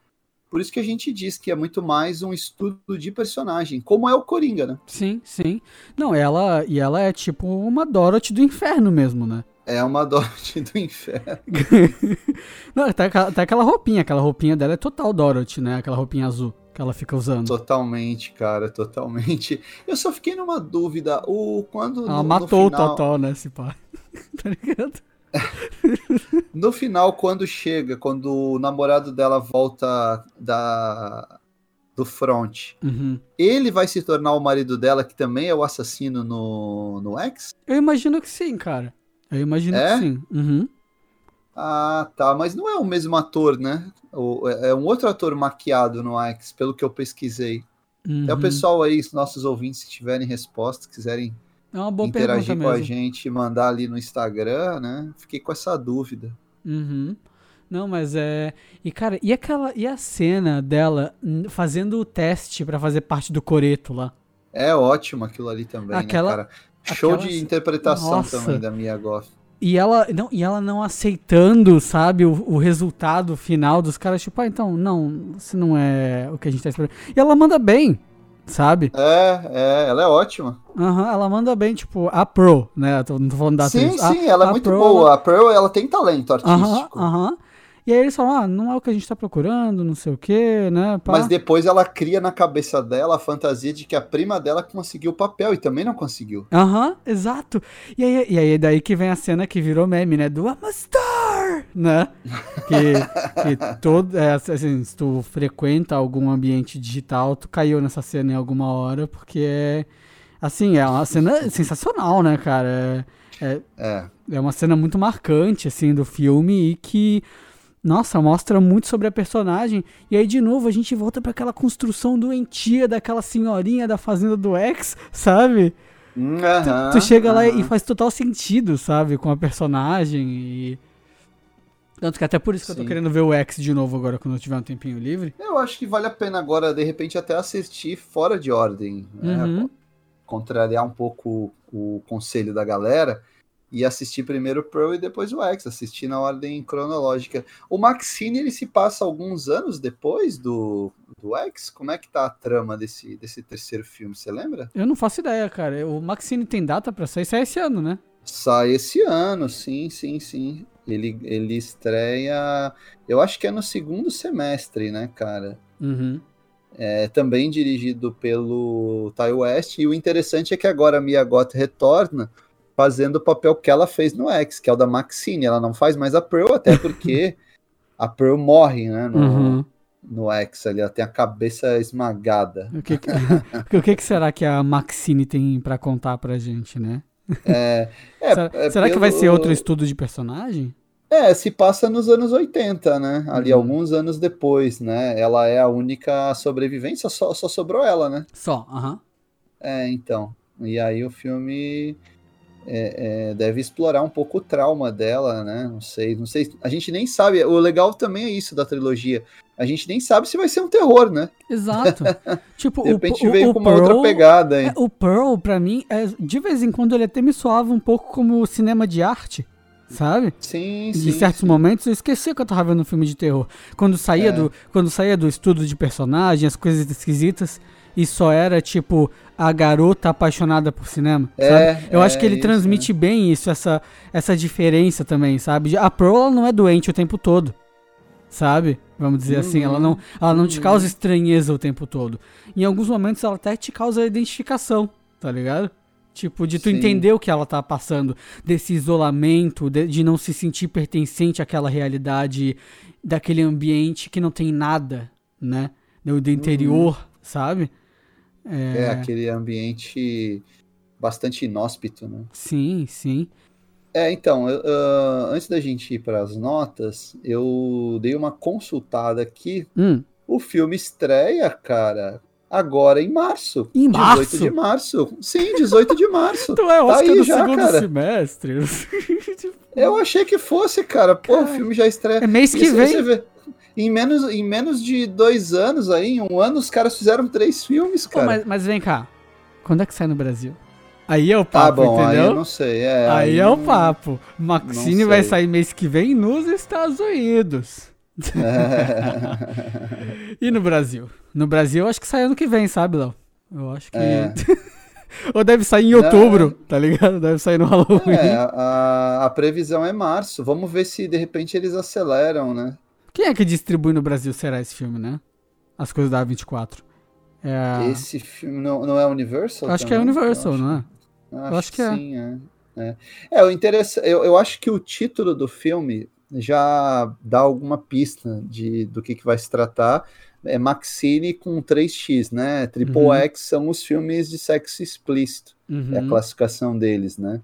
Por isso que a gente diz que é muito mais um estudo de personagem, como é o Coringa, né? Sim, sim. Não, ela e ela é tipo uma Dorothy do inferno mesmo, né? É uma Dorothy <laughs> do inferno. <laughs> Não, até, até aquela roupinha, aquela roupinha dela é total Dorothy, né? Aquela roupinha azul que ela fica usando. Totalmente, cara, totalmente. Eu só fiquei numa dúvida, o quando Ela no, matou no final... o Totó, né, esse pai. <laughs> tá ligado? no final, quando chega, quando o namorado dela volta da do front, uhum. ele vai se tornar o marido dela, que também é o assassino no, no X? Eu imagino que sim, cara. Eu imagino é? que sim. Uhum. Ah, tá. Mas não é o mesmo ator, né? É, é um outro ator maquiado no X, pelo que eu pesquisei. Uhum. É o pessoal aí, nossos ouvintes, se tiverem resposta, quiserem é interagir com mesmo. a gente, mandar ali no Instagram, né? Fiquei com essa dúvida. Uhum. Não, mas é. E cara, e aquela. E a cena dela fazendo o teste para fazer parte do coreto lá? É ótimo aquilo ali também, né, aquela, né, cara? Show aquela... de interpretação Nossa. também da Mia Goff. E ela, não, e ela não aceitando, sabe, o, o resultado final dos caras, tipo, ah, então, não, se não é o que a gente tá esperando. E ela manda bem, sabe? É, é, ela é ótima. Aham, uhum, ela manda bem, tipo, a Pro, né? Não tô falando da Sim, atriz. sim, a, ela é muito Pro, boa. A Pro, ela tem talento artístico. Aham, aham. E aí eles falam, ah, não é o que a gente tá procurando, não sei o quê, né? Pá. Mas depois ela cria na cabeça dela a fantasia de que a prima dela conseguiu o papel e também não conseguiu. Aham, exato. E aí, e aí daí que vem a cena que virou meme, né? Do I'm a star! Né? Que, que <laughs> todo, é, assim, se tu frequenta algum ambiente digital, tu caiu nessa cena em alguma hora, porque é, assim, é uma cena sensacional, né, cara? É, é, é uma cena muito marcante, assim, do filme e que nossa, mostra muito sobre a personagem. E aí, de novo, a gente volta para aquela construção doentia daquela senhorinha da fazenda do ex, sabe? Uhum, tu, tu, chega uhum. lá e faz total sentido, sabe? Com a personagem e. Tanto que até por isso que Sim. eu tô querendo ver o X de novo agora, quando eu tiver um tempinho livre. Eu acho que vale a pena agora, de repente, até assistir fora de ordem. Né? Uhum. Contrariar um pouco o conselho da galera e assistir primeiro o Pro e depois o X, assistir na ordem cronológica. O Maxine ele se passa alguns anos depois do, do X? Como é que tá a trama desse, desse terceiro filme, você lembra? Eu não faço ideia, cara. O Maxine tem data para sair, sai esse ano, né? Sai esse ano, sim, sim, sim. Ele, ele estreia, eu acho que é no segundo semestre, né, cara? Uhum. É, também dirigido pelo Ty West, e o interessante é que agora a Mia Goth retorna fazendo o papel que ela fez no X, que é o da Maxine. Ela não faz mais a Pearl, até porque <laughs> a Pearl morre, né? No, uhum. no X ali, ela tem a cabeça esmagada. O que, que, <laughs> o que, que será que a Maxine tem para contar pra gente, né? É, é, <laughs> será, é será pelo... que vai ser outro estudo de personagem? É, se passa nos anos 80, né? Ali, uhum. alguns anos depois, né? Ela é a única sobrevivência, só, só sobrou ela, né? Só, aham. Uhum. É, então. E aí o filme é, é, deve explorar um pouco o trauma dela, né? Não sei, não sei. A gente nem sabe. O legal também é isso da trilogia. A gente nem sabe se vai ser um terror, né? Exato. <laughs> tipo, de repente o, veio o, com uma Pearl, outra pegada. É, o Pearl, para mim, é, de vez em quando ele até me soava um pouco como cinema de arte sabe? Sim, sim. Em certos sim. momentos eu esquecia que eu tava vendo um filme de terror. Quando saía, é. do, quando saía do estudo de personagem, as coisas esquisitas, e só era tipo a garota apaixonada por cinema, é, sabe? Eu é, acho que ele isso, transmite é. bem isso, essa, essa diferença também, sabe? A ela não é doente o tempo todo, sabe? Vamos dizer uhum. assim, ela não, ela não te uhum. causa estranheza o tempo todo. Em alguns momentos ela até te causa identificação, tá ligado? Tipo, de tu Sim. entender o que ela tá passando, desse isolamento, de, de, não se sentir pertencente àquela realidade, daquele ambiente que não tem nada, né? Do, do interior, uhum. sabe? É... é aquele ambiente bastante inóspito, né? Sim, sim. É, então, uh, antes da gente ir para as notas, eu dei uma consultada aqui. Hum. O filme estreia, cara, agora em março. Em 18 março? de março. Sim, 18 de março. <laughs> então é tá Oscar do já, segundo cara. semestre. <laughs> eu achei que fosse, cara. Pô, cara, o filme já estreia. É mês que vem. Vê, em menos, em menos de dois anos aí, em um ano, os caras fizeram três filmes, cara. mas, mas, vem cá, quando é que sai no Brasil? Aí é o papo, ah, bom, entendeu? Aí eu não sei, é. Aí, aí é o papo. Maxine vai sair mês que vem nos Estados Unidos, <laughs> e no Brasil? No Brasil, acho que sai ano que vem, sabe, Léo? Eu acho que. É. <laughs> Ou deve sair em outubro, Não, tá ligado? Deve sair no Halloween. É, a, a, previsão é março. Vamos ver se de repente eles aceleram, né? Quem é que distribui no Brasil será esse filme, né? As coisas da A24. É. Esse filme não, não é Universal? Acho também? que é Universal, não é? Acho, acho que, é. Sim, é. é. É, o interesse, eu, eu acho que o título do filme já dá alguma pista de, do que, que vai se tratar. É Maxine com 3x, né? Triple uhum. X são os filmes de sexo explícito, uhum. é a uhum. classificação deles, né?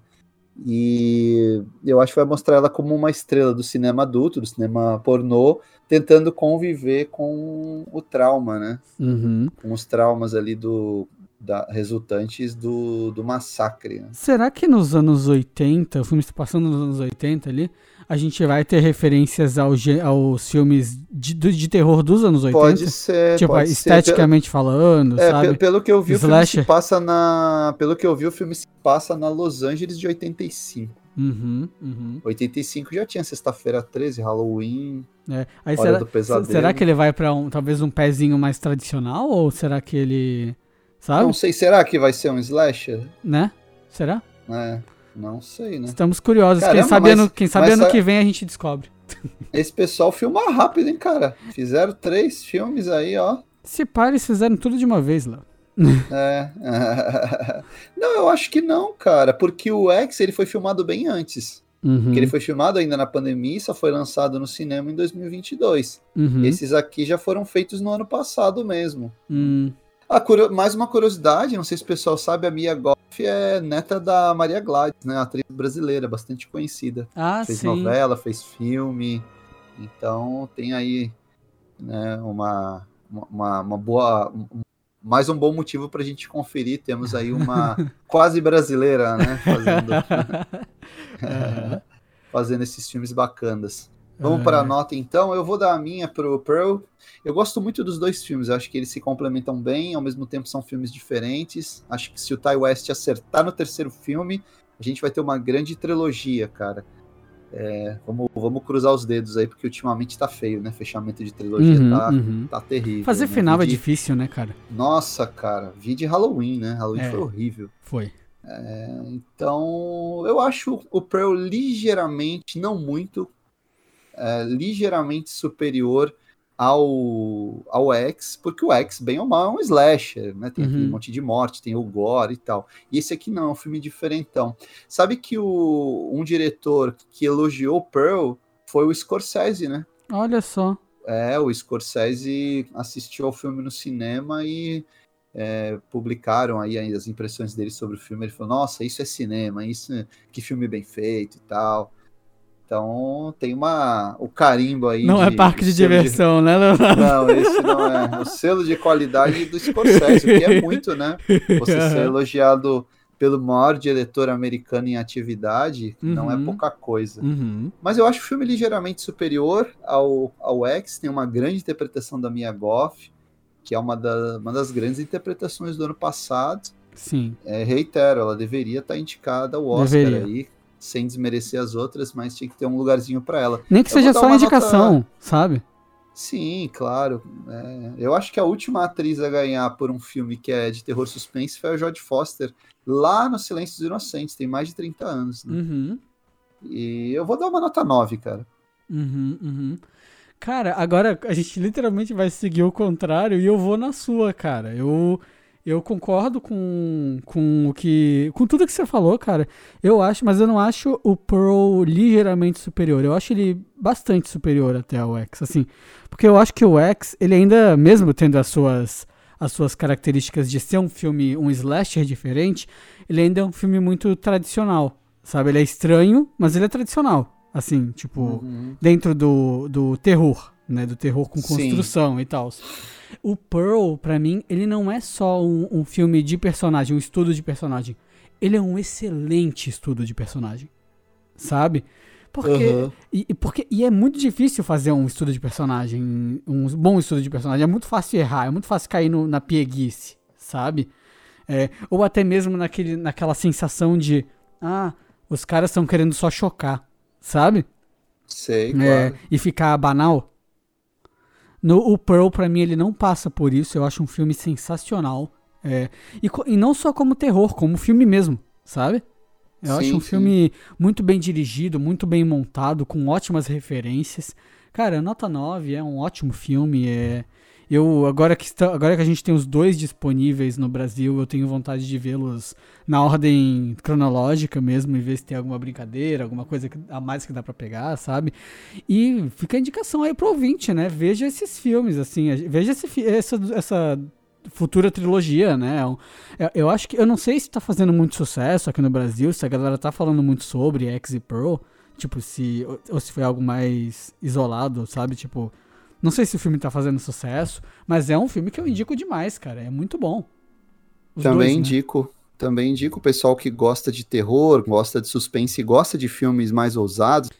E eu acho que vai mostrar ela como uma estrela do cinema adulto, do cinema pornô, tentando conviver com o trauma, né? Uhum. Com os traumas ali do, da, resultantes do, do massacre. Né? Será que nos anos 80, o filme está passando nos anos 80 ali, a gente vai ter referências ao, aos filmes de, de terror dos anos 80? Pode ser. Tipo, pode esteticamente ser. falando, é, sabe? Pelo que eu vi, Slasher. o filme se passa na. Pelo que eu vi, o filme se passa na Los Angeles de 85. Uhum, uhum. 85 já tinha sexta-feira 13, Halloween. É. Aí será, será que ele vai para um, talvez um pezinho mais tradicional ou será que ele, sabe? Não sei, será que vai ser um slasher? Né? Será? É. Não sei, né? Estamos curiosos. Caramba, quem sabe, mas, ano, quem sabe ano que vem a gente descobre. Esse pessoal filma rápido, hein, cara? Fizeram três filmes aí, ó. Se pá, eles fizeram tudo de uma vez lá. É. <laughs> não, eu acho que não, cara, porque o X ele foi filmado bem antes. Uhum. ele foi filmado ainda na pandemia e só foi lançado no cinema em 2022. Uhum. Esses aqui já foram feitos no ano passado mesmo. Uhum. Ah, mais uma curiosidade, não sei se o pessoal sabe, a Mia Goff é neta da Maria Gladys, né? Atriz brasileira, bastante conhecida. Ah, fez sim. novela, fez filme. Então tem aí né, uma, uma, uma boa. mais um bom motivo para a gente conferir. Temos aí uma <laughs> quase brasileira, né? Fazendo, <laughs> <laughs> fazendo esses filmes bacanas. Vamos para a é. nota então. Eu vou dar a minha pro Pearl. Eu gosto muito dos dois filmes. Eu acho que eles se complementam bem, ao mesmo tempo são filmes diferentes. Acho que se o Ty West acertar no terceiro filme, a gente vai ter uma grande trilogia, cara. É, vamos, vamos cruzar os dedos aí, porque ultimamente tá feio, né? Fechamento de trilogia uhum, tá, uhum. tá terrível. Fazer né? final é difícil, né, cara? Nossa, cara. Vi de Halloween, né? Halloween é, foi horrível. Foi. É, então, eu acho o Pearl ligeiramente, não muito, é, ligeiramente superior ao, ao X, porque o X, bem ou mal, é um slasher, né? Tem uhum. um monte de morte, tem o gore e tal. E esse aqui não, é um filme diferentão. Sabe que o, um diretor que elogiou Pearl foi o Scorsese, né? Olha só. É, o Scorsese assistiu ao filme no cinema e é, publicaram aí as impressões dele sobre o filme. Ele falou: Nossa, isso é cinema, isso que filme bem feito e tal. Então tem uma o carimbo aí. Não é de, é parque de diversão, de... né, Leonardo? Não, esse não é. O selo de qualidade do Scorsese, que é muito, né? Você <laughs> ser elogiado pelo maior diretor americano em atividade, uhum. não é uhum. pouca coisa. Uhum. Mas eu acho o filme ligeiramente superior ao, ao X, tem uma grande interpretação da Mia Goff, que é uma, da, uma das grandes interpretações do ano passado. Sim. É, reitero, ela deveria estar indicada ao Oscar deveria. aí, sem desmerecer as outras, mas tinha que ter um lugarzinho para ela. Nem que eu seja só indicação, nota... sabe? Sim, claro. É, eu acho que a última atriz a ganhar por um filme que é de terror suspense foi a Jodie Foster, lá no Silêncio dos Inocentes, tem mais de 30 anos. Né? Uhum. E eu vou dar uma nota 9, cara. Uhum, uhum. Cara, agora a gente literalmente vai seguir o contrário e eu vou na sua, cara. Eu eu concordo com, com o que. com tudo que você falou, cara. Eu acho, mas eu não acho o Pearl ligeiramente superior. Eu acho ele bastante superior até ao X, assim. Porque eu acho que o X, ele ainda, mesmo tendo as suas, as suas características de ser um filme, um slasher diferente, ele ainda é um filme muito tradicional. Sabe? Ele é estranho, mas ele é tradicional. Assim, tipo, uhum. dentro do, do terror, né? Do terror com construção Sim. e tal. O Pearl, para mim, ele não é só um, um, filme de personagem, um estudo de personagem. Ele é um excelente estudo de personagem. Sabe? Porque, uhum. e, porque, e é muito difícil fazer um estudo de personagem, um bom estudo de personagem. É muito fácil errar, é muito fácil cair no, na pieguice, sabe? É, ou até mesmo naquele, naquela sensação de, ah, os caras estão querendo só chocar, sabe? Sei, é, claro. E ficar banal No, o Pearl, para mim, ele não passa por isso. Eu acho um filme sensacional. É, e, e, não só como terror, como filme mesmo, sabe? Eu sim, acho um sim. filme muito bem dirigido, muito bem montado, com ótimas referências. Cara, Nota 9 é um ótimo filme. É, eu agora que, está, agora que a gente tem os dois disponíveis no Brasil, eu tenho vontade de vê-los na ordem cronológica mesmo e ver se tem alguma brincadeira, alguma coisa a mais que dá para pegar, sabe? E fica a indicação aí pro ouvinte, né? Veja esses filmes, assim, veja esse, essa, essa futura trilogia, né? É eu acho que eu não sei se tá fazendo muito sucesso aqui no Brasil, se a galera tá falando muito sobre X e Pearl, tipo se ou se foi algo mais isolado, sabe? Tipo, não sei se o filme tá fazendo sucesso, mas é um filme que eu indico demais, cara. É muito bom. Os também dois, né? indico. Né? Também indico o pessoal que gosta de terror, gosta de suspense, gosta de filmes mais ousados,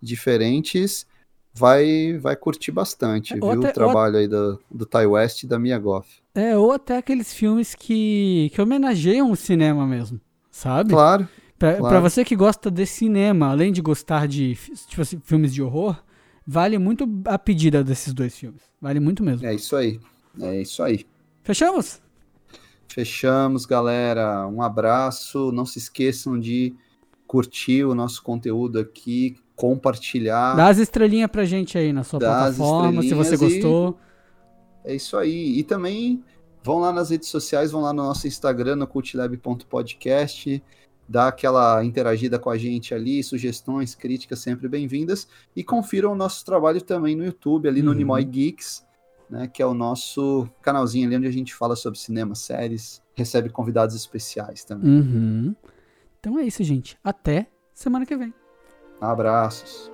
diferentes, vai vai curtir bastante, é, viu? Até, o trabalho ou... aí do, do Ty West e da Mia Goff. É, ou até aqueles filmes que, que homenageiam o cinema mesmo, sabe? Claro. Pra, claro. pra você que gosta de cinema, além de gostar de tipo assim, filmes de horror, Vale muito a pedida desses dois filmes. Vale muito mesmo. É isso aí. É isso aí. Fechamos? Fechamos, galera. Um abraço. Não se esqueçam de curtir o nosso conteúdo aqui, compartilhar. Dá as estrelinhas pra gente aí na sua plataforma, se você gostou. É isso aí. E também vão lá nas redes sociais, vão lá no nosso Instagram, no cultlab.podcast dá aquela interagida com a gente ali, sugestões, críticas sempre bem-vindas e confiram o nosso trabalho também no YouTube, ali no uhum. Nimoy Geeks, né, que é o nosso canalzinho ali onde a gente fala sobre cinema, séries, recebe convidados especiais também. Uhum. Então é isso, gente. Até semana que vem. Abraços.